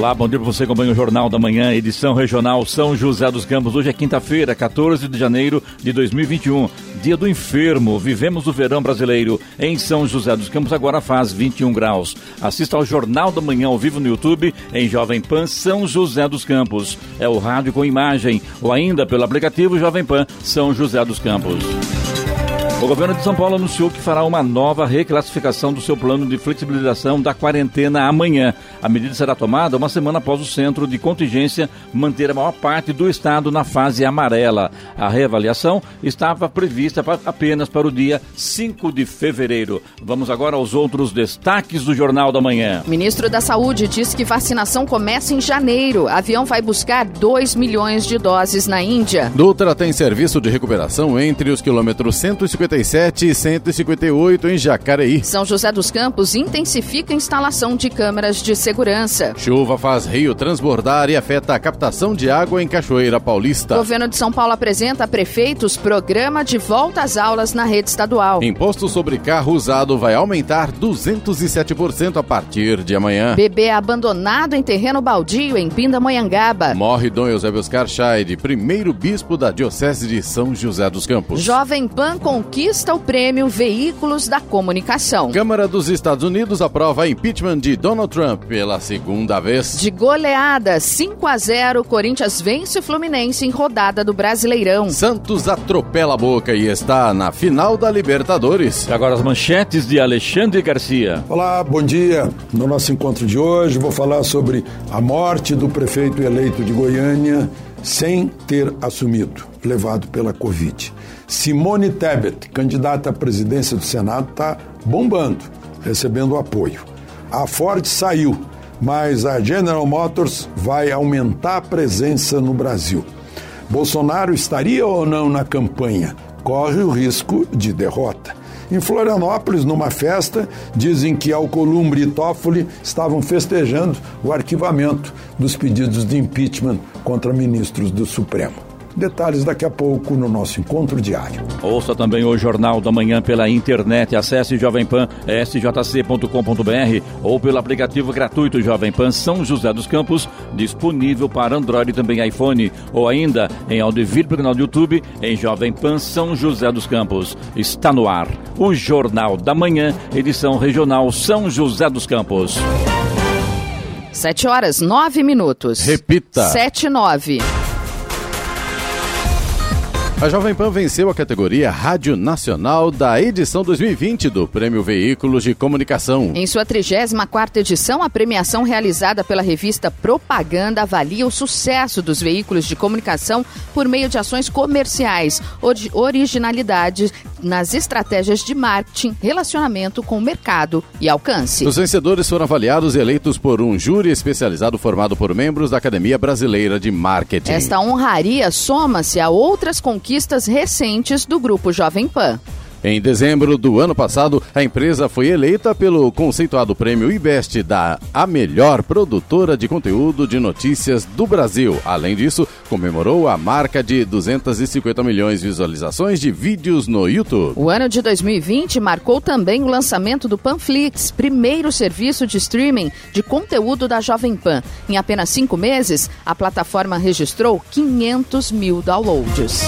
Olá, bom dia para você acompanha o Jornal da Manhã, edição regional São José dos Campos. Hoje é quinta-feira, 14 de janeiro de 2021, dia do enfermo. Vivemos o verão brasileiro em São José dos Campos, agora faz 21 graus. Assista ao Jornal da Manhã ao vivo no YouTube em Jovem Pan São José dos Campos. É o rádio com imagem ou ainda pelo aplicativo Jovem Pan São José dos Campos. O governo de São Paulo anunciou que fará uma nova reclassificação do seu plano de flexibilização da quarentena amanhã. A medida será tomada uma semana após o centro de contingência manter a maior parte do estado na fase amarela. A reavaliação estava prevista apenas para o dia 5 de fevereiro. Vamos agora aos outros destaques do Jornal da Manhã. Ministro da Saúde diz que vacinação começa em janeiro. Avião vai buscar 2 milhões de doses na Índia. Dutra tem serviço de recuperação entre os quilômetros 150 157 e 158 em Jacareí. São José dos Campos intensifica a instalação de câmeras de segurança. Chuva faz rio transbordar e afeta a captação de água em Cachoeira Paulista. Governo de São Paulo apresenta a prefeitos programa de volta às aulas na rede estadual. Imposto sobre carro usado vai aumentar 207% a partir de amanhã. Bebê abandonado em terreno baldio em Pindamonhangaba. Morre Dom Eusébio Oscar Scheid, primeiro bispo da Diocese de São José dos Campos. Jovem Pan conquista conquista o prêmio Veículos da Comunicação. Câmara dos Estados Unidos aprova impeachment de Donald Trump pela segunda vez. De goleada 5 a 0, Corinthians vence o Fluminense em rodada do Brasileirão. Santos atropela a boca e está na final da Libertadores. E agora as manchetes de Alexandre Garcia. Olá, bom dia. No nosso encontro de hoje vou falar sobre a morte do prefeito eleito de Goiânia sem ter assumido, levado pela Covid. Simone Tebet, candidata à presidência do Senado, está bombando, recebendo apoio. A Ford saiu, mas a General Motors vai aumentar a presença no Brasil. Bolsonaro estaria ou não na campanha? Corre o risco de derrota. Em Florianópolis, numa festa, dizem que Alcolumbre e Toffoli estavam festejando o arquivamento dos pedidos de impeachment contra ministros do Supremo. Detalhes daqui a pouco no nosso encontro diário. Ouça também o Jornal da Manhã pela internet. Acesse Jovem Pan sjc.com.br ou pelo aplicativo gratuito Jovem Pan São José dos Campos, disponível para Android e também iPhone, ou ainda em vídeo pelo canal do YouTube em Jovem Pan São José dos Campos. Está no ar o Jornal da Manhã, edição regional São José dos Campos. Sete horas, nove minutos. Repita. Sete, nove. A Jovem Pan venceu a categoria Rádio Nacional da edição 2020 do Prêmio Veículos de Comunicação. Em sua 34ª edição, a premiação realizada pela revista Propaganda avalia o sucesso dos veículos de comunicação por meio de ações comerciais, originalidade nas estratégias de marketing, relacionamento com o mercado e alcance. Os vencedores foram avaliados e eleitos por um júri especializado formado por membros da Academia Brasileira de Marketing. Esta honraria soma-se a outras conquistas conquistas recentes do Grupo Jovem Pan. Em dezembro do ano passado, a empresa foi eleita pelo conceituado prêmio IBEST da A Melhor Produtora de Conteúdo de Notícias do Brasil. Além disso, comemorou a marca de 250 milhões de visualizações de vídeos no YouTube. O ano de 2020 marcou também o lançamento do Panflix, primeiro serviço de streaming de conteúdo da Jovem Pan. Em apenas cinco meses, a plataforma registrou 500 mil downloads.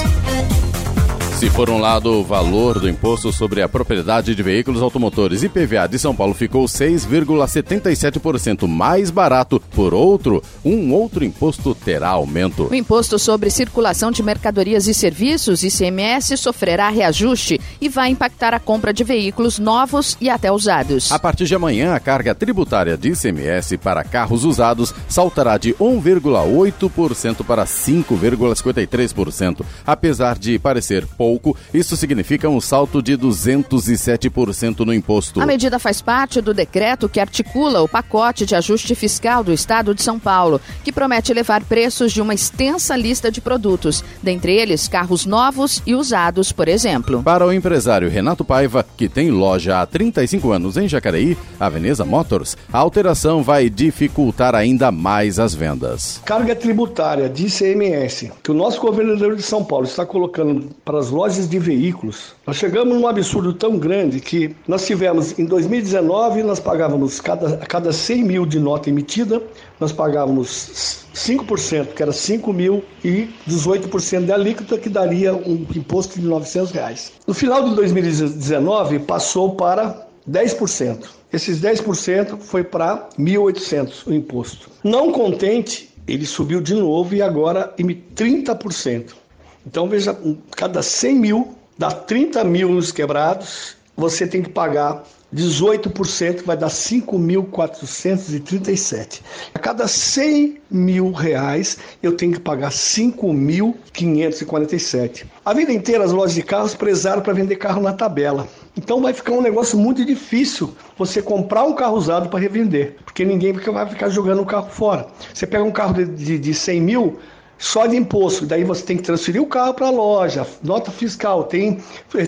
Se por um lado o valor do imposto sobre a propriedade de veículos automotores IPVA de São Paulo ficou 6,77% mais barato, por outro, um outro imposto terá aumento. O imposto sobre circulação de mercadorias e serviços, ICMS, sofrerá reajuste e vai impactar a compra de veículos novos e até usados. A partir de amanhã, a carga tributária de ICMS para carros usados saltará de 1,8% para 5,53%. Apesar de parecer pouco, pouco, isso significa um salto de 207% no imposto. A medida faz parte do decreto que articula o pacote de ajuste fiscal do Estado de São Paulo, que promete elevar preços de uma extensa lista de produtos, dentre eles carros novos e usados, por exemplo. Para o empresário Renato Paiva, que tem loja há 35 anos em Jacareí, a Veneza Motors, a alteração vai dificultar ainda mais as vendas. Carga tributária de ICMS que o nosso governador de São Paulo está colocando para as lojas de veículos. Nós chegamos num absurdo tão grande que nós tivemos, em 2019, nós pagávamos cada, a cada 100 mil de nota emitida, nós pagávamos 5%, que era 5 mil, e 18% de alíquota, que daria um imposto de 900 reais. No final de 2019, passou para 10%. Esses 10% foi para 1.800 o imposto. Não contente, ele subiu de novo e agora emite 30%. Então veja, cada 100 mil dá 30 mil nos quebrados, você tem que pagar 18%, que vai dar 5.437. A cada 100 mil reais, eu tenho que pagar 5.547. A vida inteira, as lojas de carros prezaram para vender carro na tabela. Então vai ficar um negócio muito difícil você comprar um carro usado para revender, porque ninguém vai ficar jogando o carro fora. Você pega um carro de, de, de 100 mil, só de imposto. Daí você tem que transferir o carro para a loja, nota fiscal, tem,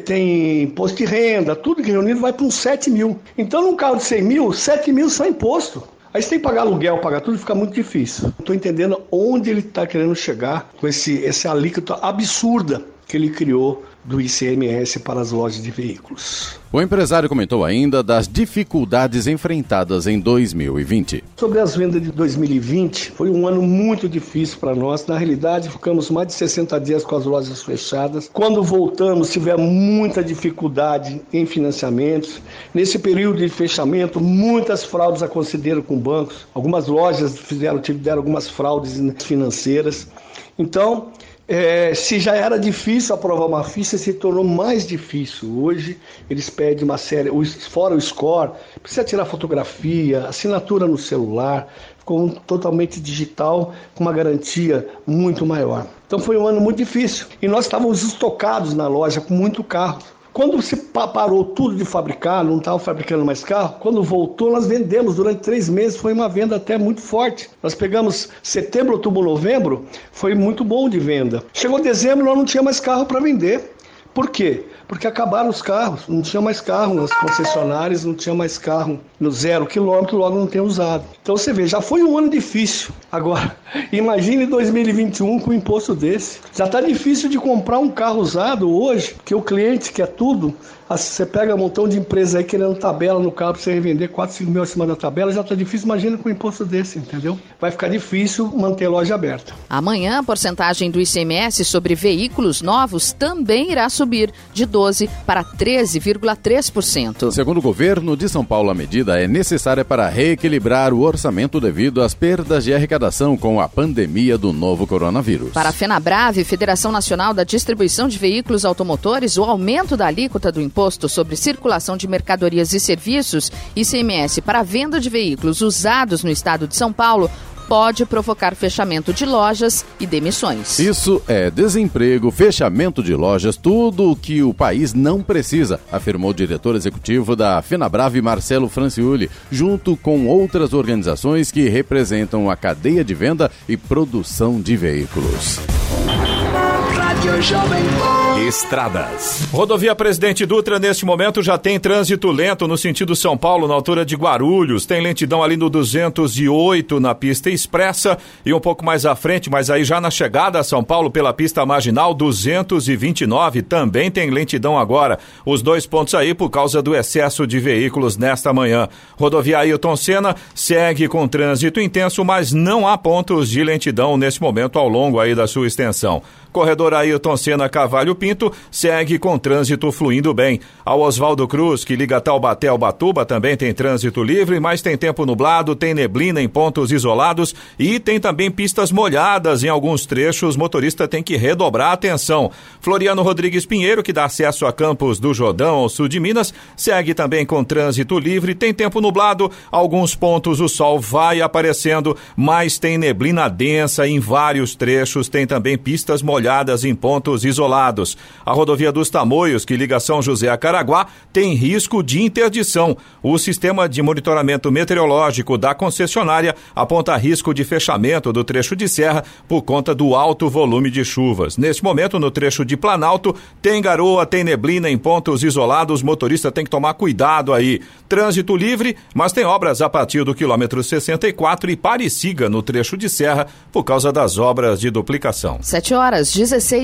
tem imposto de renda, tudo que reunido vai para uns 7 mil. Então, num carro de 100 mil, 7 mil só imposto. Aí você tem que pagar aluguel, pagar tudo, fica muito difícil. Estou entendendo onde ele está querendo chegar com esse, essa alíquota absurda que ele criou do ICMS para as lojas de veículos. O empresário comentou ainda das dificuldades enfrentadas em 2020. Sobre as vendas de 2020, foi um ano muito difícil para nós. Na realidade, ficamos mais de 60 dias com as lojas fechadas. Quando voltamos, tivemos muita dificuldade em financiamentos. Nesse período de fechamento, muitas fraudes aconteceram com bancos. Algumas lojas fizeram, tiveram algumas fraudes financeiras. Então, é, se já era difícil aprovar uma ficha, se tornou mais difícil. Hoje eles pedem uma série, fora o score, precisa tirar fotografia, assinatura no celular, ficou totalmente digital, com uma garantia muito maior. Então foi um ano muito difícil. E nós estávamos estocados na loja com muito carro. Quando se parou tudo de fabricar, não estava fabricando mais carro, quando voltou, nós vendemos durante três meses, foi uma venda até muito forte. Nós pegamos setembro, outubro, novembro, foi muito bom de venda. Chegou dezembro, nós não tinha mais carro para vender. Por quê? Porque acabaram os carros, não tinha mais carro nas concessionárias, não tinha mais carro no zero quilômetro, logo não tem usado. Então você vê, já foi um ano difícil. Agora, imagine 2021 com um imposto desse. Já está difícil de comprar um carro usado hoje, que o cliente quer tudo, você pega um montão de empresas aí querendo tabela no carro para você revender 4, 5 mil acima da tabela, já está difícil. Imagina com um imposto desse, entendeu? Vai ficar difícil manter a loja aberta. Amanhã, a porcentagem do ICMS sobre veículos novos também irá subir de 12% para 13,3%. Segundo o governo de São Paulo, a medida é necessária para reequilibrar o orçamento devido às perdas de arrecadação com a pandemia do novo coronavírus. Para a FenaBrave, Federação Nacional da Distribuição de Veículos Automotores, o aumento da alíquota do imposto Imposto sobre Circulação de Mercadorias e Serviços, ICMS, para a venda de veículos usados no estado de São Paulo pode provocar fechamento de lojas e demissões. Isso é desemprego, fechamento de lojas, tudo o que o país não precisa, afirmou o diretor executivo da FenaBrave, Marcelo Franciuli, junto com outras organizações que representam a cadeia de venda e produção de veículos. Estradas. Rodovia Presidente Dutra, neste momento, já tem trânsito lento no sentido São Paulo, na altura de Guarulhos. Tem lentidão ali no 208 na pista expressa e um pouco mais à frente, mas aí já na chegada a São Paulo pela pista marginal 229 também tem lentidão agora. Os dois pontos aí por causa do excesso de veículos nesta manhã. Rodovia Ailton Senna segue com trânsito intenso, mas não há pontos de lentidão neste momento ao longo aí da sua extensão. Corredor Ailton Senna Cavalho Pinto segue com trânsito fluindo bem. A Oswaldo Cruz, que liga Taubaté ao Batuba, também tem trânsito livre, mas tem tempo nublado, tem neblina em pontos isolados e tem também pistas molhadas em alguns trechos. Motorista tem que redobrar a atenção. Floriano Rodrigues Pinheiro, que dá acesso a Campos do Jordão, ao sul de Minas, segue também com trânsito livre, tem tempo nublado, alguns pontos o sol vai aparecendo, mas tem neblina densa em vários trechos, tem também pistas molhadas em pontos isolados. A rodovia dos Tamoios, que liga São José a Caraguá, tem risco de interdição. O sistema de monitoramento meteorológico da concessionária aponta risco de fechamento do trecho de serra por conta do alto volume de chuvas. Neste momento, no trecho de Planalto, tem garoa, tem neblina em pontos isolados, motorista tem que tomar cuidado aí. Trânsito livre, mas tem obras a partir do quilômetro 64 e pare e siga no trecho de serra por causa das obras de duplicação. 7 horas 16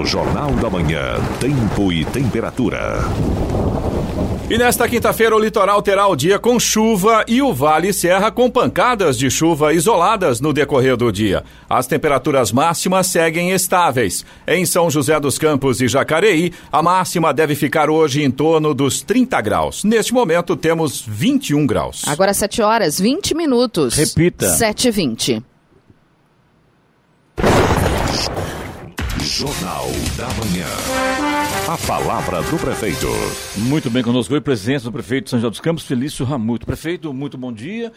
No Jornal da Manhã, tempo e temperatura. E nesta quinta-feira, o litoral terá o dia com chuva e o Vale Serra com pancadas de chuva isoladas no decorrer do dia. As temperaturas máximas seguem estáveis. Em São José dos Campos e Jacareí, a máxima deve ficar hoje em torno dos 30 graus. Neste momento, temos 21 graus. Agora 7 horas 20 minutos. Repita. 7 e 20. Jornal da Manhã. A palavra do prefeito. Muito bem conosco hoje, presença do prefeito de São José dos Campos, Felício Ramuto. Prefeito, muito bom dia.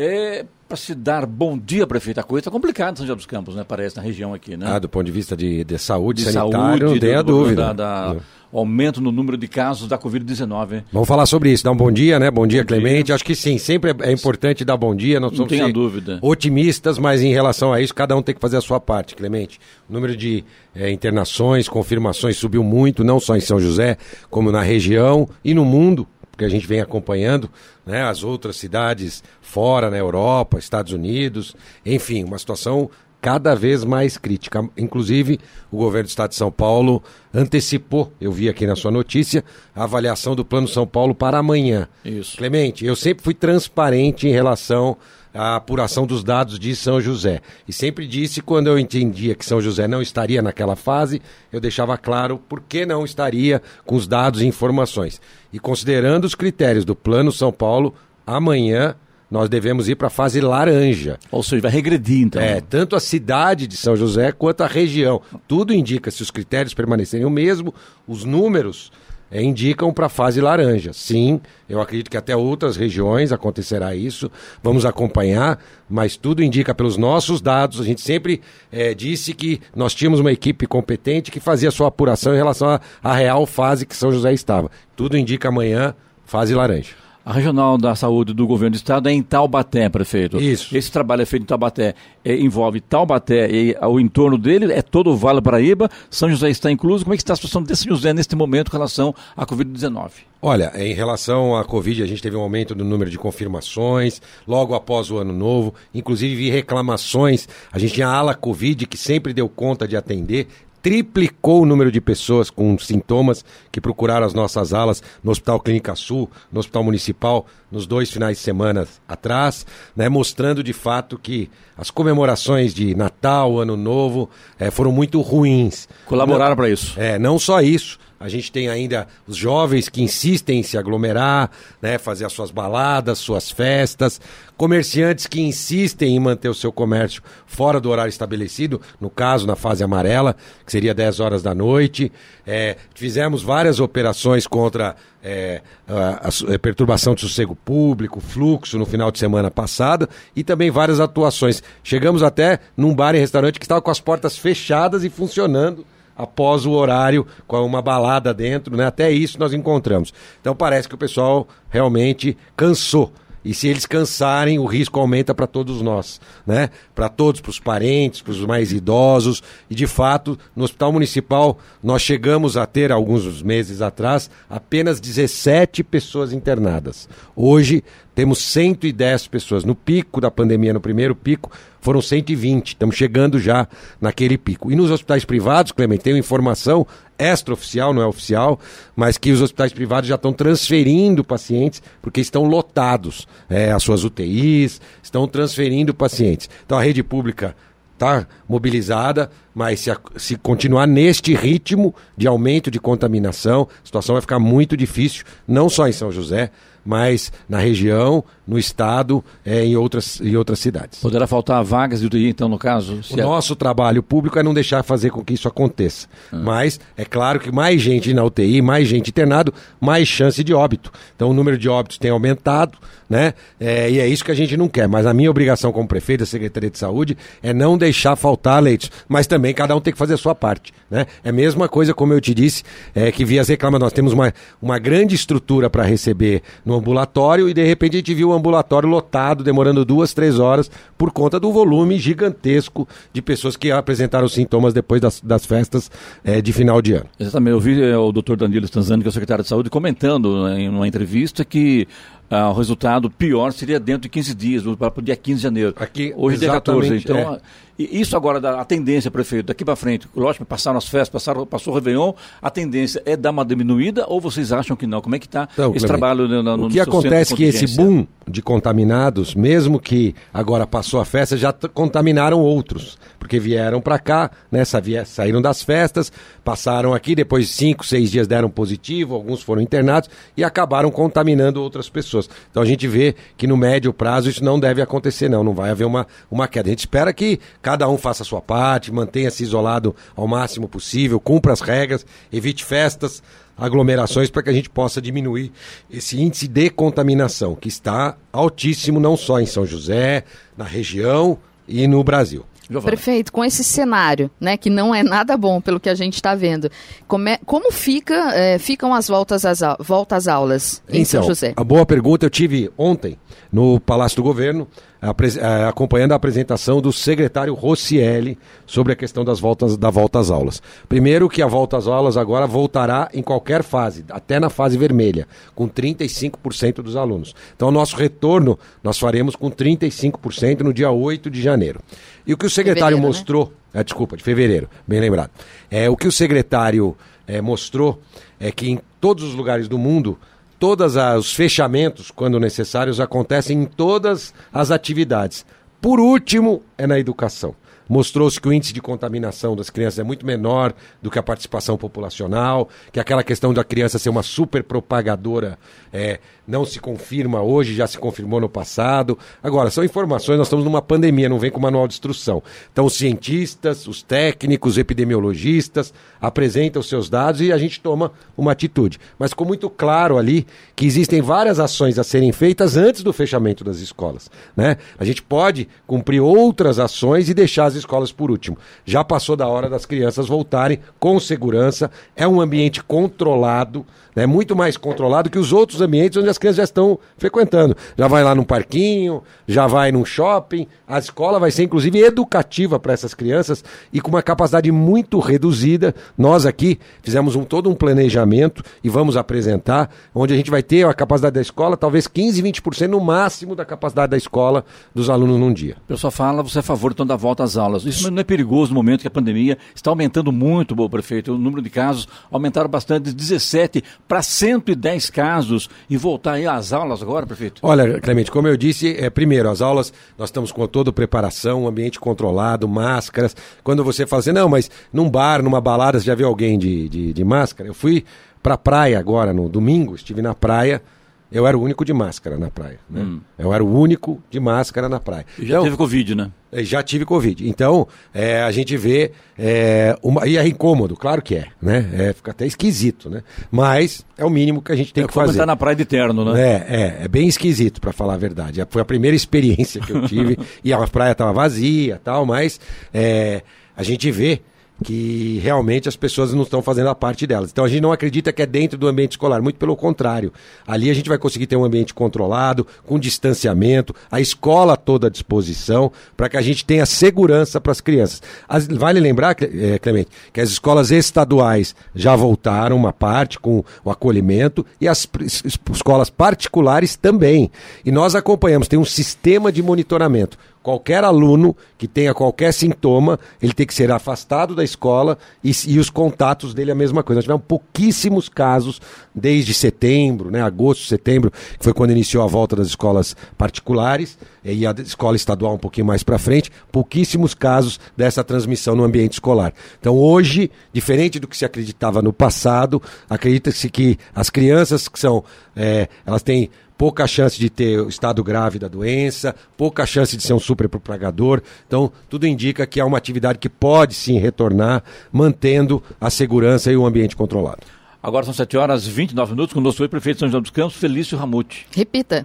É, para se dar bom dia, prefeito, a coisa está complicada em São José dos Campos, né? Parece, na região aqui, né? Ah, do ponto de vista de, de saúde de sanitário, saúde, não tenha do- dúvida. Da, da aumento no número de casos da Covid-19. Vamos falar sobre isso, dar um bom dia, né? Bom dia, Clemente. Acho que sim, sempre é, é importante dar bom dia. Nós Não ser dúvida. otimistas, mas em relação a isso, cada um tem que fazer a sua parte, Clemente. O número de eh, internações, confirmações subiu muito, não só em São José, como na região e no mundo, porque a gente vem acompanhando né, as outras cidades fora, na Europa, Estados Unidos, enfim, uma situação cada vez mais crítica. Inclusive, o governo do Estado de São Paulo antecipou, eu vi aqui na sua notícia, a avaliação do Plano São Paulo para amanhã. Isso. Clemente, eu sempre fui transparente em relação à apuração dos dados de São José. E sempre disse, quando eu entendia que São José não estaria naquela fase, eu deixava claro por que não estaria com os dados e informações. E considerando os critérios do Plano São Paulo, amanhã nós devemos ir para a fase laranja. Ou seja, vai regredir, então. É, tanto a cidade de São José quanto a região. Tudo indica, se os critérios permanecerem o mesmo, os números é, indicam para a fase laranja. Sim, eu acredito que até outras regiões acontecerá isso. Vamos acompanhar, mas tudo indica pelos nossos dados. A gente sempre é, disse que nós tínhamos uma equipe competente que fazia sua apuração em relação à- real fase que São José estava. Tudo indica amanhã fase laranja. A Regional da Saúde do Governo do Estado é em Taubaté, prefeito. Isso. Esse trabalho é feito em Taubaté, é, envolve Taubaté e o entorno dele, é todo o Vale do Paraíba, São José está incluso. Como é que está a situação de São José neste momento com relação à Covid-19? Olha, em relação à Covid, a gente teve um aumento no número de confirmações logo após o ano novo. Inclusive, vi reclamações. A gente tinha a ala Covid que sempre deu conta de atender. Triplicou o número de pessoas com sintomas que procuraram as nossas alas no Hospital Clínica Sul, no Hospital Municipal, nos dois finais de semana atrás, né, mostrando de fato que as comemorações de Natal, Ano Novo, eh, foram muito ruins. Colaboraram para isso. É, não só isso. A gente tem ainda os jovens que insistem em se aglomerar, né, fazer as suas baladas, suas festas, comerciantes que insistem em manter o seu comércio fora do horário estabelecido, no caso na fase amarela, que seria 10 horas da noite. É, fizemos várias operações contra é, a, a a perturbação de sossego público, fluxo no final de semana passado e também várias atuações. Chegamos até num bar e restaurante que estava com as portas fechadas e funcionando após o horário, com uma balada dentro, né? Até isso nós encontramos. Então parece que o pessoal realmente cansou. E se eles cansarem, o risco aumenta para todos nós, né? Para todos, para os parentes, para os mais idosos. E de fato, no Hospital Municipal, nós chegamos a ter, alguns meses atrás, apenas 17 pessoas internadas. Hoje, temos 110 pessoas. No pico da pandemia, no primeiro pico, foram 120. Estamos chegando já naquele pico. E nos hospitais privados, Clemente, tenho informação extraoficial, não é oficial, mas que os hospitais privados já estão transferindo pacientes porque estão lotados. É, as suas UTIs estão transferindo pacientes. Então a rede pública está mobilizada, mas se, a, se, continuar neste ritmo de aumento de contaminação, a situação vai ficar muito difícil, não só em São José, mas na região, no estado, é, em, outras, em outras cidades. Poderá faltar vagas de UTI, então, no caso? O é... nosso trabalho público é não deixar fazer com que isso aconteça. Ah. Mas é claro que mais gente na UTI, mais gente internado, mais chance de óbito. Então o número de óbitos tem aumentado, né? É, e é isso que a gente não quer. Mas a minha obrigação como prefeito da Secretaria de Saúde é não deixar faltar leitos. Mas também cada um tem que fazer a sua parte. Né? É a mesma coisa, como eu te disse, é, que via as reclamações. Nós temos uma, uma grande estrutura para receber no ambulatório e de repente a gente viu o ambulatório lotado, demorando duas, três horas, por conta do volume gigantesco de pessoas que apresentaram sintomas depois das, das festas é, de final de ano. Exatamente. Eu vi é, o doutor Danilo Stanzani, que é o secretário de saúde, comentando né, em uma entrevista que ah, o resultado pior seria dentro de 15 dias, para o dia 15 de janeiro. Aqui, Hoje é dia 14. Então, é. Isso agora, a tendência, prefeito, daqui para frente, lógico, passaram as festas, passaram, passou o Réveillon, a tendência é dar uma diminuída ou vocês acham que não? Como é que está então, esse trabalho no, no O que acontece é que esse boom de contaminados, mesmo que agora passou a festa, já contaminaram outros, porque vieram para cá, né, saíram das festas, passaram aqui, depois de cinco, seis dias deram positivo, alguns foram internados e acabaram contaminando outras pessoas. Então a gente vê que no médio prazo isso não deve acontecer, não, não vai haver uma, uma queda. A gente espera que cada um faça a sua parte, mantenha-se isolado ao máximo possível, cumpra as regras, evite festas, aglomerações para que a gente possa diminuir esse índice de contaminação, que está altíssimo não só em São José, na região e no Brasil. Giovana. Prefeito, com esse cenário, né, que não é nada bom pelo que a gente está vendo, como, é, como fica, é, ficam as voltas às, voltas às aulas em então, São José? A boa pergunta eu tive ontem no Palácio do Governo, acompanhando a apresentação do secretário Rossielli sobre a questão das voltas, da volta às aulas. Primeiro que a volta às aulas agora voltará em qualquer fase, até na fase vermelha, com 35% dos alunos. Então, o nosso retorno nós faremos com 35% no dia 8 de janeiro. E o que o secretário fevereiro, né? mostrou, né? é, desculpa, de fevereiro, bem lembrado. É, o que o secretário é, mostrou é que em todos os lugares do mundo todos os fechamentos, quando necessários, acontecem em todas as atividades. Por último, é na educação. Mostrou-se que o índice de contaminação das crianças é muito menor do que a participação populacional, que aquela questão da criança ser uma super propagadora é, não se confirma hoje, já se confirmou no passado. Agora, são informações, nós estamos numa pandemia, não vem com manual de instrução. Então, os cientistas, os técnicos, os epidemiologistas apresentam os seus dados e a gente toma uma atitude. Mas ficou muito claro ali que existem várias ações a serem feitas antes do fechamento das escolas. Né? A gente pode cumprir outras ações e deixar as escolas por último. Já passou da hora das crianças voltarem com segurança, é um ambiente controlado é muito mais controlado que os outros ambientes onde as crianças já estão frequentando. Já vai lá num parquinho, já vai num shopping. A escola vai ser, inclusive, educativa para essas crianças e com uma capacidade muito reduzida. Nós aqui fizemos um, todo um planejamento e vamos apresentar, onde a gente vai ter a capacidade da escola, talvez 15, 20% no máximo da capacidade da escola dos alunos num dia. O pessoal fala, você é a favor então da volta às aulas. Isso não é perigoso no momento que a pandemia está aumentando muito, bom prefeito. O número de casos aumentaram bastante, de 17 para 110 casos e voltar aí às aulas agora, prefeito? Olha, Clemente, como eu disse, é, primeiro, as aulas, nós estamos com toda preparação, ambiente controlado, máscaras. Quando você fala assim, não, mas num bar, numa balada, você já viu alguém de, de, de máscara? Eu fui para a praia agora, no domingo, estive na praia, eu era o único de máscara na praia. Né? Hum. Eu era o único de máscara na praia. E já então, teve Covid, né? É, já tive Covid. Então, é, a gente vê. É, uma, e é incômodo, claro que é, né? É, fica até esquisito, né? Mas é o mínimo que a gente tem é que fazer. estar na praia de terno, né? É, é, é bem esquisito, para falar a verdade. Foi a primeira experiência que eu tive. e a praia estava vazia tal, mas é, a gente vê que realmente as pessoas não estão fazendo a parte delas. Então a gente não acredita que é dentro do ambiente escolar, muito pelo contrário. Ali a gente vai conseguir ter um ambiente controlado, com distanciamento, a escola toda à disposição, para que a gente tenha segurança para as crianças. As, vale lembrar, é, Clemente, que as escolas estaduais já voltaram uma parte com o acolhimento e as escolas particulares também. E nós acompanhamos, tem um sistema de monitoramento qualquer aluno que tenha qualquer sintoma, ele tem que ser afastado da escola e, e, os contatos dele é a mesma coisa. Nós tivemos pouquíssimos casos desde setembro, né, agosto, setembro, que foi quando iniciou a volta das escolas particulares e a escola estadual um pouquinho mais para frente, pouquíssimos casos dessa transmissão no ambiente escolar. Então hoje, diferente do que se acreditava no passado, acredita-se que as crianças que são, é, elas têm pouca chance de ter o estado grave da doença, pouca chance de ser um superpropagador. Então, tudo indica que é uma atividade que pode sim retornar, mantendo a segurança e o ambiente controlado. Agora são 7 horas e 29 minutos, com o nosso prefeito de São José dos Campos, Felício Ramute. Repita.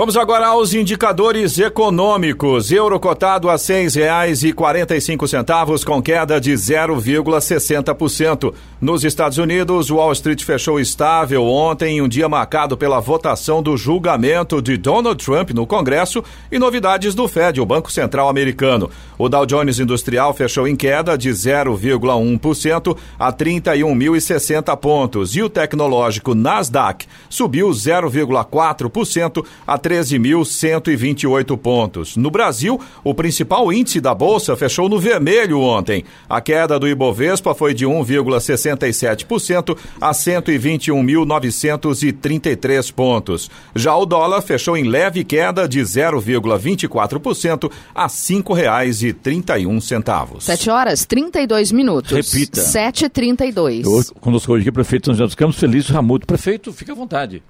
Vamos agora aos indicadores econômicos. Euro cotado a seis reais e quarenta e cinco centavos com queda de 0,60%. Nos Estados Unidos, Wall Street fechou estável ontem em um dia marcado pela votação do julgamento de Donald Trump no Congresso e novidades do Fed, o Banco Central Americano. O Dow Jones Industrial fechou em queda de 0,1% a 31.060 pontos e o tecnológico Nasdaq subiu 0,4% a 13.128 pontos. No Brasil, o principal índice da bolsa fechou no vermelho ontem. A queda do Ibovespa foi de 1,67% a 121.933 pontos. Já o dólar fechou em leve queda de 0,24% a R$ 5,31. 7 horas 32 minutos. Repita. 7h32. Conosco hoje aqui, prefeito São José dos Campos, Felício Ramuto. Prefeito, fica à vontade.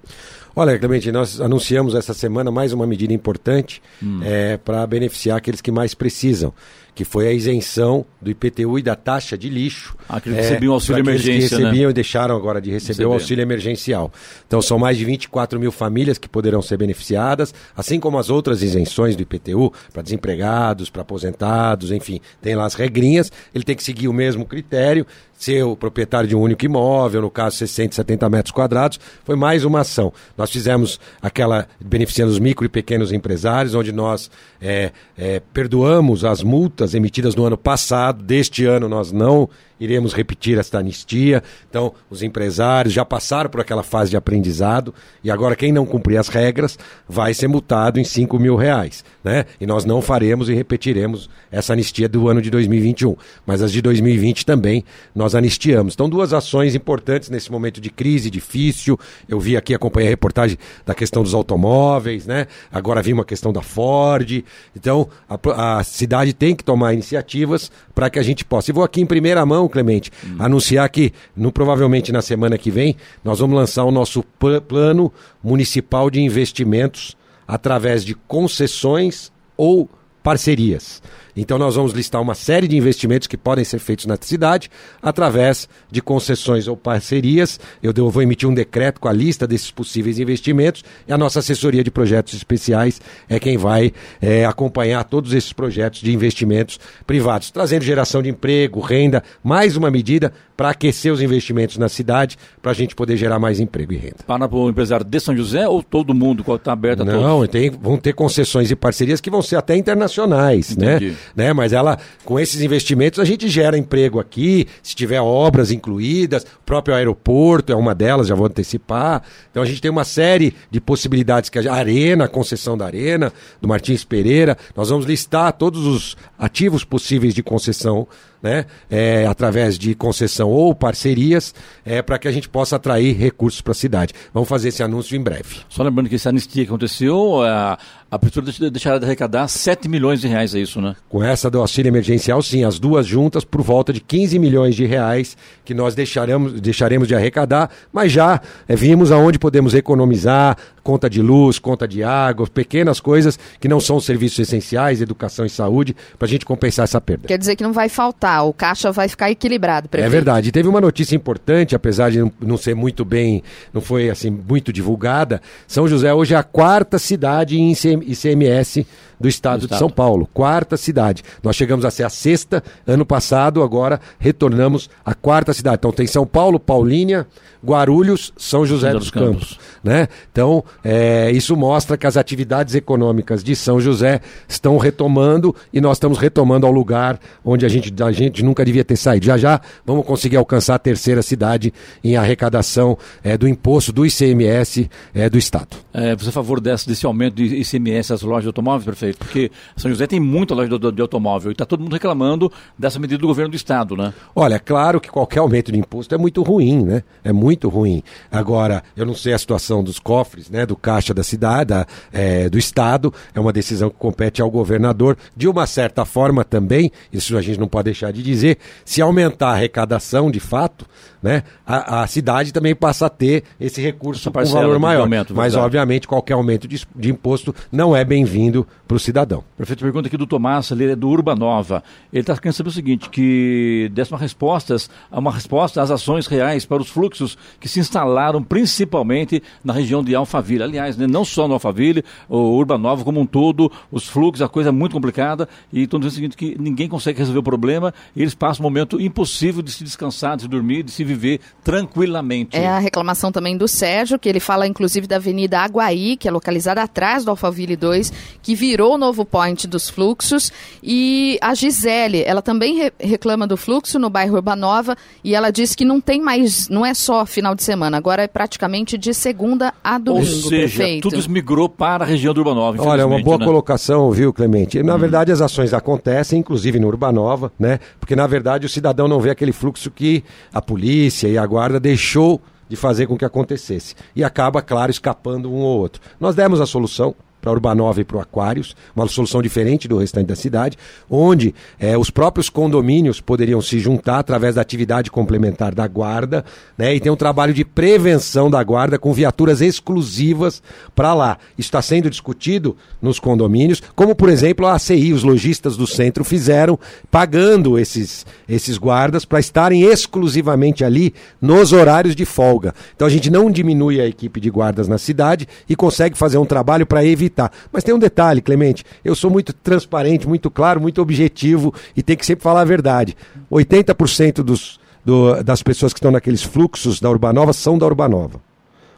Olha, Clemente, nós anunciamos essa semana mais uma medida importante hum. é, para beneficiar aqueles que mais precisam, que foi a isenção do IPTU e da taxa de lixo. Ah, que é, recebiam auxílio emergencial. que recebiam né? e deixaram agora de receber o auxílio emergencial. Então são mais de 24 mil famílias que poderão ser beneficiadas, assim como as outras isenções do IPTU para desempregados, para aposentados, enfim, tem lá as regrinhas. Ele tem que seguir o mesmo critério ser o proprietário de um único imóvel, no caso 60, 70 metros quadrados, foi mais uma ação. Nós fizemos aquela beneficiando os micro e pequenos empresários, onde nós é, é, perdoamos as multas emitidas no ano passado, deste ano nós não iremos repetir esta anistia. Então, os empresários já passaram por aquela fase de aprendizado e agora quem não cumprir as regras vai ser multado em 5 mil reais. Né? E nós não faremos e repetiremos essa anistia do ano de 2021. Mas as de 2020 também nós anistiamos. Então, duas ações importantes nesse momento de crise difícil. Eu vi aqui, acompanhei a reportagem da questão dos automóveis, né? Agora vi uma questão da Ford. Então, a, a cidade tem que tomar iniciativas para que a gente possa. E vou aqui em primeira mão, Clemente, hum. anunciar que, no, provavelmente na semana que vem, nós vamos lançar o nosso plano municipal de investimentos através de concessões ou parcerias. Então nós vamos listar uma série de investimentos que podem ser feitos na cidade através de concessões ou parcerias. Eu vou emitir um decreto com a lista desses possíveis investimentos e a nossa assessoria de projetos especiais é quem vai é, acompanhar todos esses projetos de investimentos privados, trazendo geração de emprego, renda, mais uma medida para aquecer os investimentos na cidade, para a gente poder gerar mais emprego e renda. Para o empresário de São José ou todo mundo está aberto a Não, todos? Tem, vão ter concessões e parcerias que vão ser até internacionais? Entendi. né? né? Mas ela, com esses investimentos, a gente gera emprego aqui, se tiver obras incluídas, o próprio aeroporto é uma delas, já vou antecipar. Então a gente tem uma série de possibilidades que a Arena, a concessão da Arena, do Martins Pereira, nós vamos listar todos os ativos possíveis de concessão né, é, através de concessão ou parcerias, é, para que a gente possa atrair recursos para a cidade. Vamos fazer esse anúncio em breve. Só lembrando que essa anistia aconteceu, a, a prefeitura deixará de arrecadar 7 milhões de reais, é isso, né? Com essa do auxílio emergencial, sim, as duas juntas, por volta de 15 milhões de reais que nós deixaremos, deixaremos de arrecadar, mas já é, vimos aonde podemos economizar, conta de luz, conta de água, pequenas coisas que não são serviços essenciais, educação e saúde, para a gente compensar essa perda. Quer dizer que não vai faltar, o caixa vai ficar equilibrado. Prefeito. É verdade. E teve uma notícia importante, apesar de não ser muito bem, não foi assim muito divulgada. São José hoje é a quarta cidade em ICMS do estado, do de São Paulo, quarta cidade. Nós chegamos a ser a sexta ano passado, agora retornamos à quarta cidade. Então tem São Paulo, Paulínia, Guarulhos, São José dos, dos Campos. Campos. Né? Então, é, isso mostra que as atividades econômicas de São José estão retomando e nós estamos retomando ao lugar onde a gente, a gente nunca devia ter saído. Já já vamos conseguir alcançar a terceira cidade em arrecadação é, do imposto do ICMS é, do Estado. É, você é a favor desse, desse aumento do ICMS às lojas de automóveis, prefeito? Porque São José tem muita loja de, de automóvel e está todo mundo reclamando dessa medida do governo do Estado, né? Olha, é claro que qualquer aumento de imposto é muito ruim, né? É muito ruim. Agora, eu não sei a situação dos cofres, né? Do caixa da cidade, da, é, do Estado. É uma decisão que compete ao governador. De uma certa forma também, isso a gente não pode deixar de dizer, se aumentar a arrecadação de fato, né? A, a cidade também passa a ter esse recurso com um valor maior. Aumento, Mas, obviamente, qualquer aumento de, de imposto não é bem-vindo para o cidadão. Prefeito, pergunta aqui do Tomás, ele é do Urbanova. Ele está querendo saber o seguinte, que desse uma resposta, uma resposta às ações reais para os fluxos que se instalaram principalmente na região de Alphaville. Aliás, né, não só no Alphaville, o Urbanova como um todo, os fluxos, a coisa é muito complicada e estão dizendo o seguinte, que ninguém consegue resolver o problema e eles passam um momento impossível de se descansar, de se dormir, de se viver tranquilamente. É a reclamação também do Sérgio, que ele fala inclusive da Avenida Aguaí, que é localizada atrás do Alphaville 2, que virou o novo point dos fluxos. E a Gisele, ela também re reclama do fluxo no bairro Urbanova e ela diz que não tem mais, não é só final de semana, agora é praticamente de segunda a domingo, Ou seja, prefeito. tudo migrou para a região do Urbanova. Olha, é uma boa né? colocação, viu, Clemente? Na hum. verdade, as ações acontecem, inclusive no Urbanova, né? Porque na verdade o cidadão não vê aquele fluxo que a polícia e a guarda deixou de fazer com que acontecesse. E acaba, claro, escapando um ou outro. Nós demos a solução, para Urbanova e para o Aquários, uma solução diferente do restante da cidade, onde é, os próprios condomínios poderiam se juntar através da atividade complementar da guarda, né, e tem um trabalho de prevenção da guarda com viaturas exclusivas para lá. Isso está sendo discutido nos condomínios, como por exemplo a ACI, os lojistas do centro fizeram, pagando esses, esses guardas para estarem exclusivamente ali nos horários de folga. Então a gente não diminui a equipe de guardas na cidade e consegue fazer um trabalho para evitar evitar. Mas tem um detalhe, Clemente, eu sou muito transparente, muito claro, muito objetivo e tem que sempre falar a verdade. 80% dos, do, das pessoas que estão naqueles fluxos da Urbanova são da Urbanova.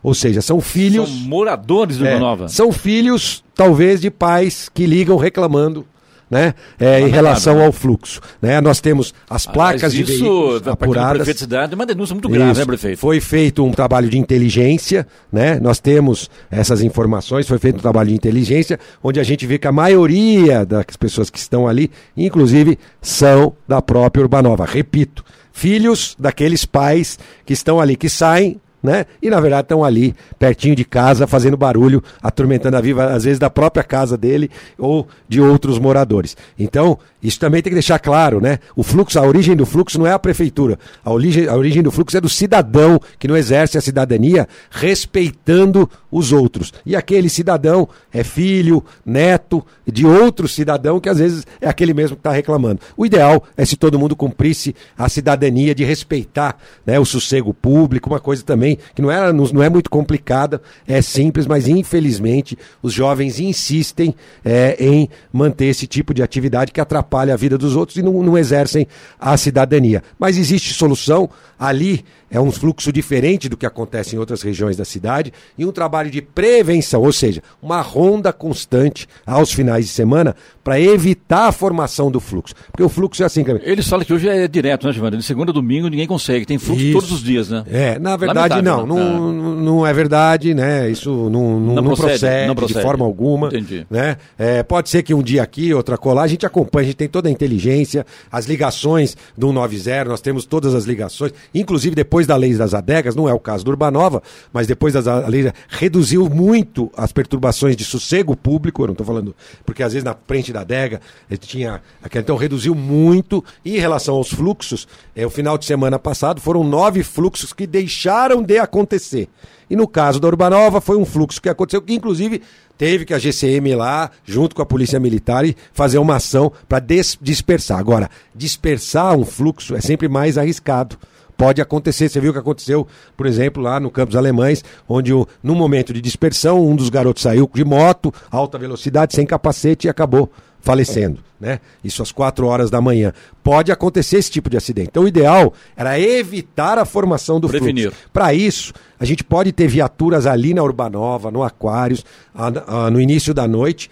Ou seja, são filhos. São moradores da Urbanova. É, são filhos, talvez, de pais que ligam reclamando né? É, em relação ao fluxo. Né? Nós temos as placas de veículos apuradas. Prefeito de cidade é uma denúncia muito grave, né, prefeito? Foi feito um trabalho de inteligência, né? Nós temos essas informações, foi feito um trabalho de inteligência, onde a gente vê que a maioria das pessoas que estão ali, inclusive, são da própria Urbanova. Repito, filhos daqueles pais que estão ali, que saem né? E na verdade estão ali, pertinho de casa, fazendo barulho, atormentando a vida, às vezes da própria casa dele ou de outros moradores. Então, isso também tem que deixar claro, né? O fluxo, a origem do fluxo não é a prefeitura. A origem, a origem do fluxo é do cidadão que não exerce a cidadania respeitando os outros. E aquele cidadão é filho, neto de outro cidadão que às vezes é aquele mesmo que está reclamando. O ideal é se todo mundo cumprisse a cidadania de respeitar né, o sossego público, uma coisa também que não é, não é muito complicada, é simples, mas infelizmente os jovens insistem é, em manter esse tipo de atividade que atrapalha atrapalha a vida dos outros e não, não exercem a cidadania. Mas existe solução ali é um fluxo diferente do que acontece em outras regiões da cidade e um trabalho de prevenção, ou seja, uma ronda constante aos finais de semana para evitar a formação do fluxo. Porque o fluxo é assim, Eles falam que hoje é direto, né, Giovanni? De segunda a domingo ninguém consegue, tem fluxo Isso. todos os dias, né? É, na verdade não, não, não é verdade, né? Isso não, não, não procede, procede, não procede de forma alguma. Entendi. Né? É, pode ser que um dia aqui, outra colar, a gente acompanha, a gente tem toda a inteligência, as ligações do 190, nós temos todas as ligações, inclusive depois da lei das adegas, não é o caso do Urbanova, mas depois das leis, reduziu muito as perturbações de sossego público, eu não estou falando, porque às vezes na frente da adega tinha, então reduziu muito, e em relação aos fluxos, é, o final de semana passado foram nove fluxos que deixaram de acontecer. E no caso da Urbanova foi um fluxo que aconteceu, que inclusive teve que a GCM lá, junto com a Polícia Militar, fazer uma ação para dispersar. Agora, dispersar um fluxo é sempre mais arriscado. Pode acontecer, você viu o que aconteceu, por exemplo, lá no Campos Alemães, onde no momento de dispersão, um dos garotos saiu de moto, alta velocidade, sem capacete e acabou falecendo, né? Isso às quatro horas da manhã. Pode acontecer esse tipo de acidente. Então o ideal era evitar a formação do Prevenir. fluxo. Para isso, a gente pode ter viaturas ali na Urbanova, no Aquários, a, a, no início da noite,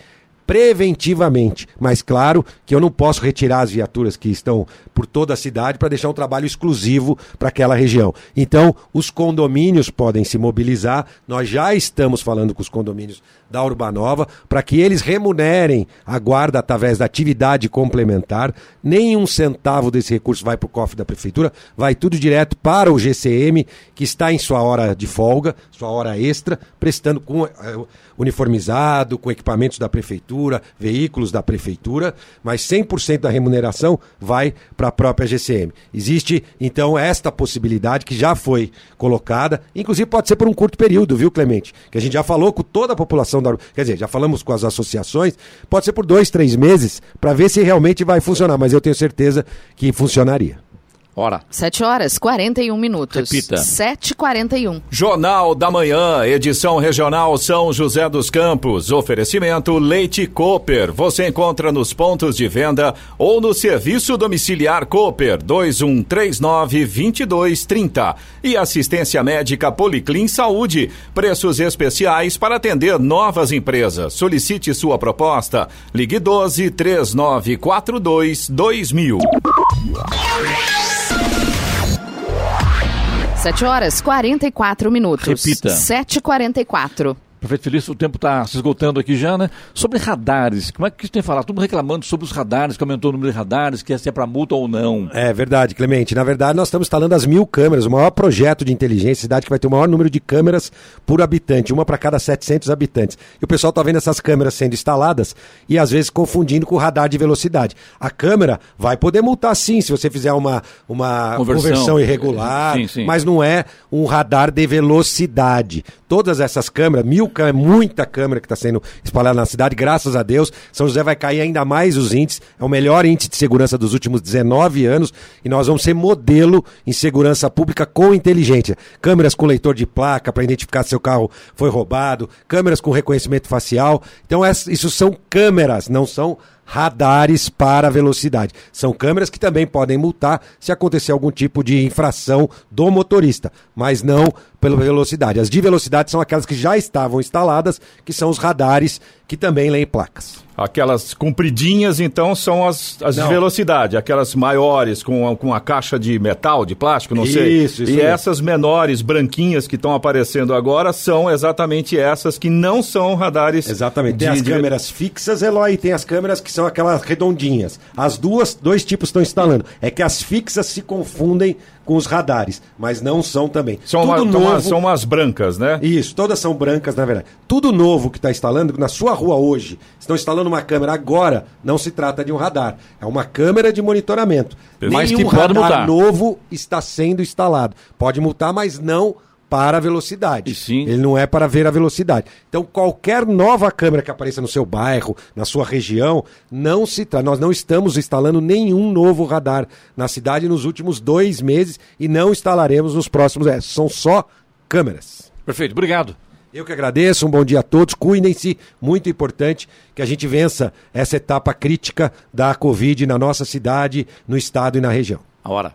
preventivamente. Mas claro que eu não posso retirar as viaturas que estão por toda a cidade para deixar um trabalho exclusivo para aquela região. Então, os condomínios podem se mobilizar. Nós já estamos falando com os condomínios da Urbanova para que eles remunerem a guarda através da atividade complementar. Nenhum centavo desse recurso vai para o cofre da prefeitura, vai tudo direto para o GCM, que está em sua hora de folga, sua hora extra, prestando com eh, uniformizado, com equipamentos da prefeitura, veículos da prefeitura, mas 100% da remuneração vai para a própria GCM. Existe, então, esta possibilidade que já foi colocada, inclusive pode ser por um curto período, viu, Clemente? Que a gente já falou com toda a população da. Quer dizer, já falamos com as associações, pode ser por dois, três meses, para ver se realmente vai funcionar, mas eu tenho certeza que funcionaria. Hora. 7 horas 41 minutos. Repita. 7h41. Jornal da Manhã, edição regional São José dos Campos. Oferecimento Leite Cooper. Você encontra nos pontos de venda ou no serviço domiciliar Cooper 2139 2230. E assistência médica Policlin Saúde. Preços especiais para atender novas empresas. Solicite sua proposta. Ligue 12 3942 2000. 7 horas 44 minutos. Repita. 7h44. Prefeito Felício, o tempo está se esgotando aqui já, né? Sobre radares, como é que você tem falado? Todo mundo reclamando sobre os radares, que aumentou o número de radares, que é se é para multa ou não. É verdade, Clemente. Na verdade, nós estamos instalando as mil câmeras, o maior projeto de inteligência, cidade que vai ter o maior número de câmeras por habitante, uma para cada 700 habitantes. E o pessoal está vendo essas câmeras sendo instaladas e às vezes confundindo com o radar de velocidade. A câmera vai poder multar sim, se você fizer uma, uma conversão, conversão irregular, sim, sim. mas não é um radar de velocidade. Todas essas câmeras, mil câmeras, muita câmera que está sendo espalhada na cidade, graças a Deus. São José vai cair ainda mais os índices, é o melhor índice de segurança dos últimos 19 anos e nós vamos ser modelo em segurança pública com inteligência. Câmeras com leitor de placa para identificar se seu carro foi roubado, câmeras com reconhecimento facial. Então, isso são câmeras, não são radares para velocidade. São câmeras que também podem multar se acontecer algum tipo de infração do motorista, mas não pela velocidade. As de velocidade são aquelas que já estavam instaladas, que são os radares que também leem placas. Aquelas compridinhas, então, são as, as de velocidade. Aquelas maiores, com a, com a caixa de metal, de plástico, não isso, sei. Isso, E essas menores, branquinhas, que estão aparecendo agora, são exatamente essas que não são radares. Exatamente. Tem as de... câmeras fixas, Eloy, e tem as câmeras que são aquelas redondinhas. As duas, dois tipos estão instalando. É que as fixas se confundem com os radares, mas não são também. São, uma, novo... são umas brancas, né? Isso, todas são brancas, na verdade. Tudo novo que está instalando, na sua rua hoje, estão instalando uma câmera agora, não se trata de um radar. É uma câmera de monitoramento. Mas Nenhum que radar multar. novo está sendo instalado. Pode multar, mas não para a velocidade. sim. Ele não é para ver a velocidade. Então, qualquer nova câmera que apareça no seu bairro, na sua região, não se trata. Nós não estamos instalando nenhum novo radar na cidade nos últimos dois meses e não instalaremos nos próximos. É, são só câmeras. Perfeito, obrigado. Eu que agradeço, um bom dia a todos, cuidem-se, muito importante que a gente vença essa etapa crítica da Covid na nossa cidade, no estado e na região. A hora.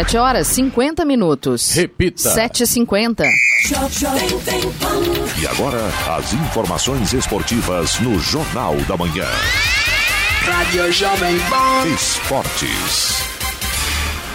7 horas 50 minutos. Repita. 7h50. E agora, as informações esportivas no Jornal da Manhã. Rádio Jovem Pan. Esportes.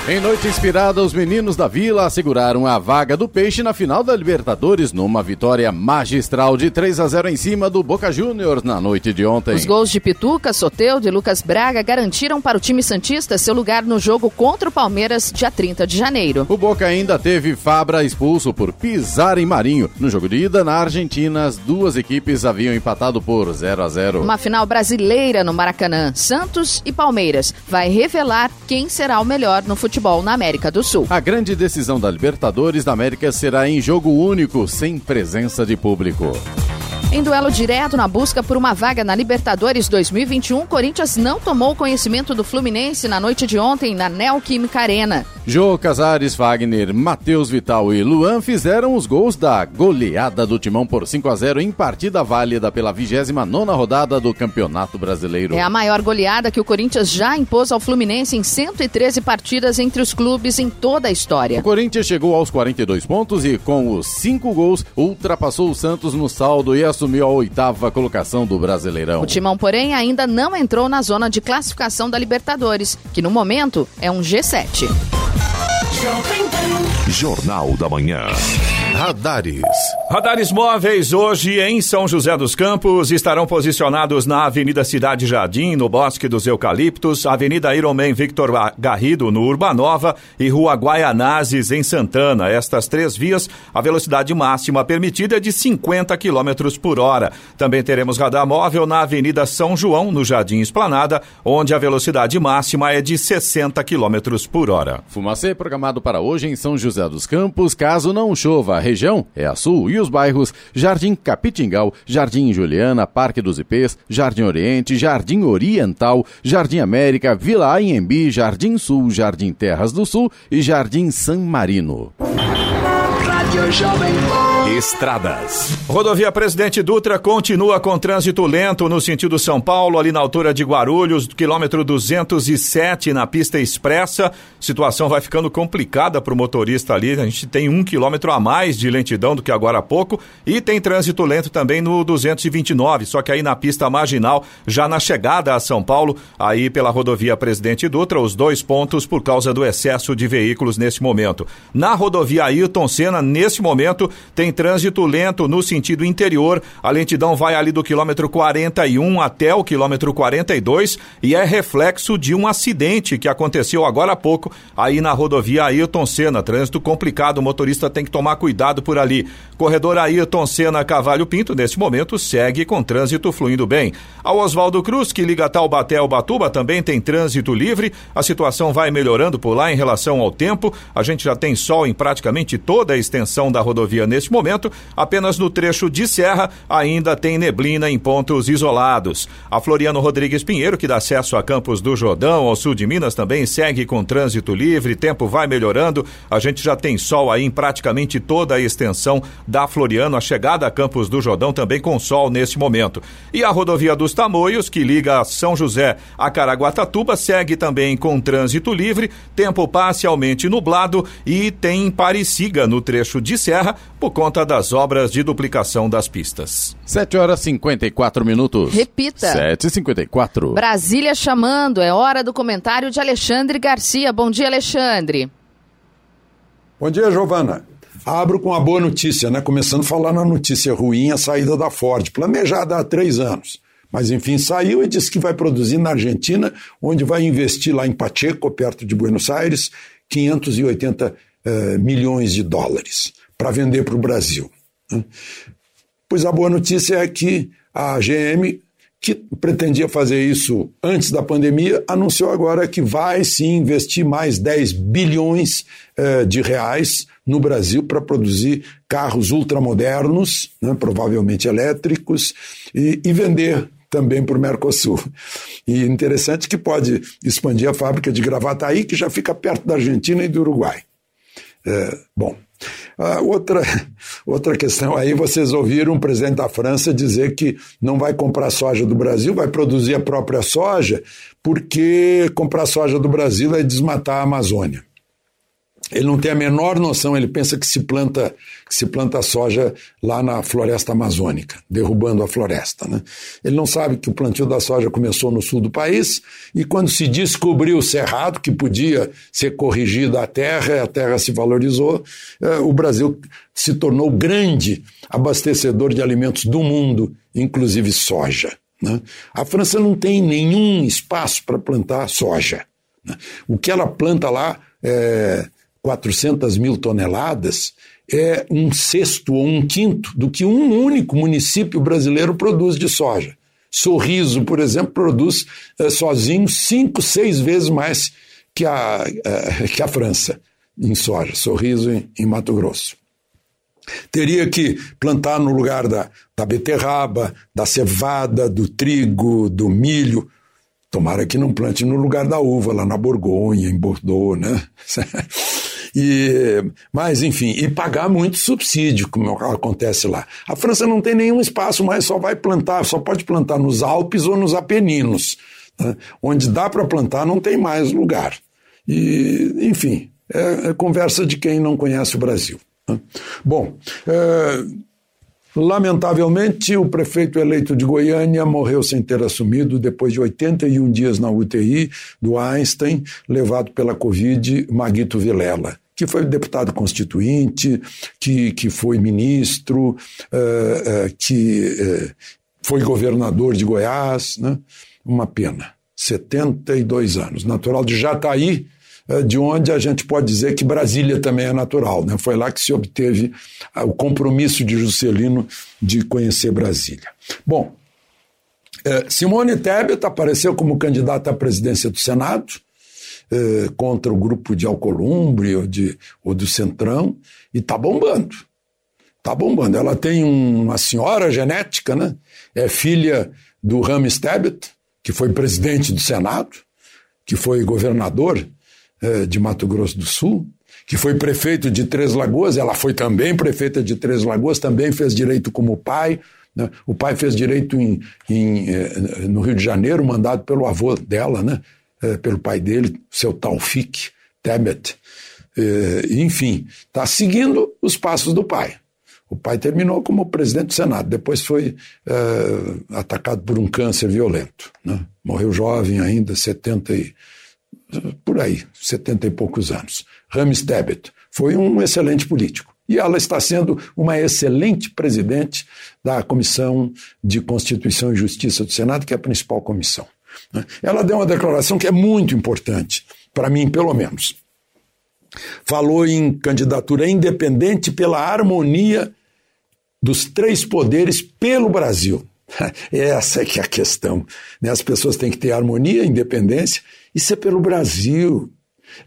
Em noite inspirada, os meninos da Vila asseguraram a vaga do Peixe na final da Libertadores numa vitória magistral de 3 a 0 em cima do Boca Juniors na noite de ontem. Os gols de Pituca, Soteudo e Lucas Braga garantiram para o time Santista seu lugar no jogo contra o Palmeiras, dia 30 de janeiro. O Boca ainda teve Fabra expulso por pisar em Marinho. No jogo de ida, na Argentina, as duas equipes haviam empatado por 0 a 0 Uma final brasileira no Maracanã. Santos e Palmeiras vai revelar quem será o melhor no futebol na América do Sul. A grande decisão da Libertadores da América será em jogo único, sem presença de público. Em duelo direto na busca por uma vaga na Libertadores 2021, o Corinthians não tomou conhecimento do Fluminense na noite de ontem na Neoquímica Arena. Jô Casares, Wagner, Matheus Vital e Luan fizeram os gols da goleada do Timão por 5 a 0 em partida válida pela 29ª rodada do Campeonato Brasileiro. É a maior goleada que o Corinthians já impôs ao Fluminense em 113 partidas entre os clubes em toda a história. O Corinthians chegou aos 42 pontos e, com os cinco gols, ultrapassou o Santos no saldo e assumiu a oitava colocação do Brasileirão. O Timão, porém, ainda não entrou na zona de classificação da Libertadores, que no momento é um G7. Jornal da Manhã. Radares. Radares móveis hoje em São José dos Campos estarão posicionados na Avenida Cidade Jardim, no Bosque dos Eucaliptos, Avenida Ironman Victor Garrido, no Urbanova e Rua Guaianazes, em Santana. Estas três vias, a velocidade máxima permitida é de 50 km por hora. Também teremos radar móvel na Avenida São João, no Jardim Esplanada, onde a velocidade máxima é de 60 km por hora. Fumacê programado para hoje em São José dos Campos, caso não chova. Região é a sul e os bairros Jardim Capitingal, Jardim Juliana, Parque dos Ipês, Jardim Oriente, Jardim Oriental, Jardim América, Vila Anhembi, Jardim Sul, Jardim Terras do Sul e Jardim San Marino. Rádio Jovem Pan. Estradas. Rodovia Presidente Dutra continua com trânsito lento no sentido São Paulo, ali na altura de Guarulhos, quilômetro 207 na pista expressa. Situação vai ficando complicada para o motorista ali. A gente tem um quilômetro a mais de lentidão do que agora há pouco. E tem trânsito lento também no 229, só que aí na pista marginal, já na chegada a São Paulo, aí pela rodovia Presidente Dutra, os dois pontos por causa do excesso de veículos neste momento. Na rodovia Ayrton Senna, neste momento, tem trânsito lento no sentido interior. A lentidão vai ali do quilômetro 41 até o quilômetro 42 e é reflexo de um acidente que aconteceu agora há pouco aí na rodovia Ayrton Senna. Trânsito complicado, o motorista tem que tomar cuidado por ali. Corredor Ayrton Senna Cavalho Pinto, nesse momento, segue com trânsito fluindo bem. Ao Oswaldo Cruz, que liga Taubaté ao Batuba, também tem trânsito livre. A situação vai melhorando por lá em relação ao tempo. A gente já tem sol em praticamente toda a extensão da rodovia neste momento momento, apenas no trecho de serra ainda tem neblina em pontos isolados. A Floriano Rodrigues Pinheiro, que dá acesso a Campos do Jordão, ao sul de Minas, também segue com trânsito livre, tempo vai melhorando. A gente já tem sol aí em praticamente toda a extensão da Floriano, a chegada a Campos do Jordão também com sol nesse momento. E a rodovia dos Tamoios, que liga São José a Caraguatatuba, segue também com trânsito livre, tempo parcialmente nublado e tem Parisiga no trecho de serra por conta das obras de duplicação das pistas. 7 horas 54 minutos. Repita. 7h54. Brasília chamando, é hora do comentário de Alexandre Garcia. Bom dia, Alexandre. Bom dia, Giovana. Abro com uma boa notícia, né? Começando a falar na notícia ruim, a saída da Ford, planejada há três anos. Mas enfim, saiu e disse que vai produzir na Argentina, onde vai investir lá em Pacheco, perto de Buenos Aires, 580 eh, milhões de dólares para vender para o Brasil. Né? Pois a boa notícia é que a GM que pretendia fazer isso antes da pandemia, anunciou agora que vai sim investir mais 10 bilhões eh, de reais no Brasil para produzir carros ultramodernos, né, provavelmente elétricos, e, e vender também para o Mercosul. E interessante que pode expandir a fábrica de Gravataí, que já fica perto da Argentina e do Uruguai. É, bom, outra, outra questão aí, vocês ouviram o presidente da França dizer que não vai comprar soja do Brasil, vai produzir a própria soja, porque comprar soja do Brasil é desmatar a Amazônia. Ele não tem a menor noção, ele pensa que se planta que se planta soja lá na floresta amazônica, derrubando a floresta. Né? Ele não sabe que o plantio da soja começou no sul do país e quando se descobriu o cerrado, que podia ser corrigida a terra, a terra se valorizou, eh, o Brasil se tornou grande abastecedor de alimentos do mundo, inclusive soja. Né? A França não tem nenhum espaço para plantar soja. Né? O que ela planta lá é 400 mil toneladas, é um sexto ou um quinto do que um único município brasileiro produz de soja. Sorriso, por exemplo, produz é, sozinho cinco, seis vezes mais que a, é, que a França em soja. Sorriso em, em Mato Grosso. Teria que plantar no lugar da, da beterraba, da cevada, do trigo, do milho. Tomara que não plante no lugar da uva, lá na Borgonha, em Bordeaux, né? E, mas, enfim, e pagar muito subsídio, como acontece lá. A França não tem nenhum espaço mais, só vai plantar, só pode plantar nos Alpes ou nos Apeninos. Né? Onde dá para plantar, não tem mais lugar. E, enfim, é, é, conversa de quem não conhece o Brasil. Né? Bom, é, Lamentavelmente, o prefeito eleito de Goiânia morreu sem ter assumido depois de 81 dias na UTI do Einstein, levado pela Covid, Maguito Vilela que foi deputado constituinte, que, que foi ministro, uh, uh, que uh, foi governador de Goiás, né? uma pena. 72 anos, natural de Jataí, de onde a gente pode dizer que Brasília também é natural. Né? Foi lá que se obteve o compromisso de Juscelino de conhecer Brasília. Bom, Simone Tebet apareceu como candidata à presidência do Senado, eh, contra o grupo de Alcolumbre ou, de, ou do Centrão, e está bombando. Está bombando. Ela tem uma senhora genética, né? É filha do Rames Tebet, que foi presidente do Senado, que foi governador eh, de Mato Grosso do Sul, que foi prefeito de Três Lagoas, ela foi também prefeita de Três Lagoas, também fez direito como pai. Né? O pai fez direito em, em, eh, no Rio de Janeiro, mandado pelo avô dela, né? É, pelo pai dele, seu Taufik Tebet. É, enfim, está seguindo os passos do pai. O pai terminou como presidente do Senado, depois foi é, atacado por um câncer violento. Né? Morreu jovem ainda, 70 e. por aí, 70 e poucos anos. Rames Tebet foi um excelente político. E ela está sendo uma excelente presidente da Comissão de Constituição e Justiça do Senado, que é a principal comissão. Né? Ela deu uma declaração que é muito importante, para mim, pelo menos. Falou em candidatura independente pela harmonia dos três poderes pelo Brasil. Essa é que é a questão. Né? As pessoas têm que ter harmonia, independência, isso é pelo Brasil.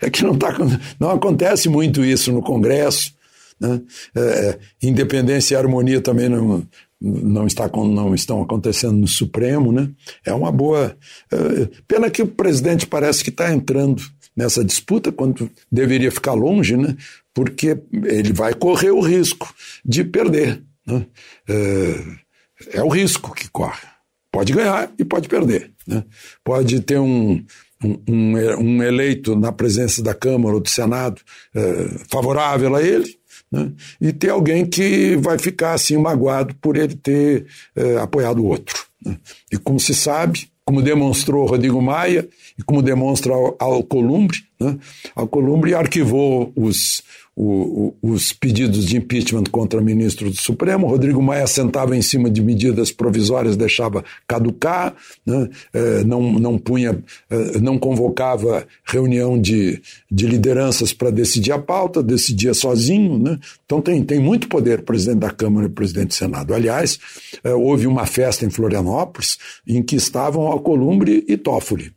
É que não, tá, não acontece muito isso no Congresso. Né? É, é independência e harmonia também não, não, está, não estão acontecendo no Supremo, né? É uma boa. É, pena que o presidente parece que está entrando nessa disputa quando deveria ficar longe, né? Porque ele vai correr o risco de perder. Né? É, é o risco que corre. Pode ganhar e pode perder. Né? Pode ter um, um, um, eleito na presença da Câmara ou do Senado é, favorável a ele, né? e ter alguém que vai ficar assim magoado por ele ter é, apoiado o outro. Né? E como se sabe, como demonstrou Rodrigo Maia e como demonstra Alcolumbre, Né? A Columbre arquivou os, o, o, os pedidos de impeachment contra ministro do Supremo. Rodrigo Maia sentava em cima de medidas provisórias, deixava caducar, né? eh, não, não punha, eh, não convocava reunião de, de lideranças para decidir a pauta, decidia sozinho. Né? Então tem, tem muito poder o presidente da Câmara e o presidente do Senado. Aliás, eh, houve uma festa em Florianópolis em que estavam Alcolumbre e Toffoli.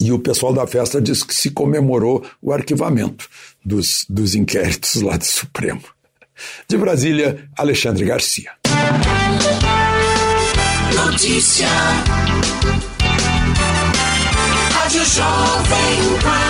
E o pessoal da festa disse que se comemorou o arquivamento dos, dos inquéritos lá do Supremo. De Brasília, Alexandre Garcia. Notícia. Rádio Jovem Pan.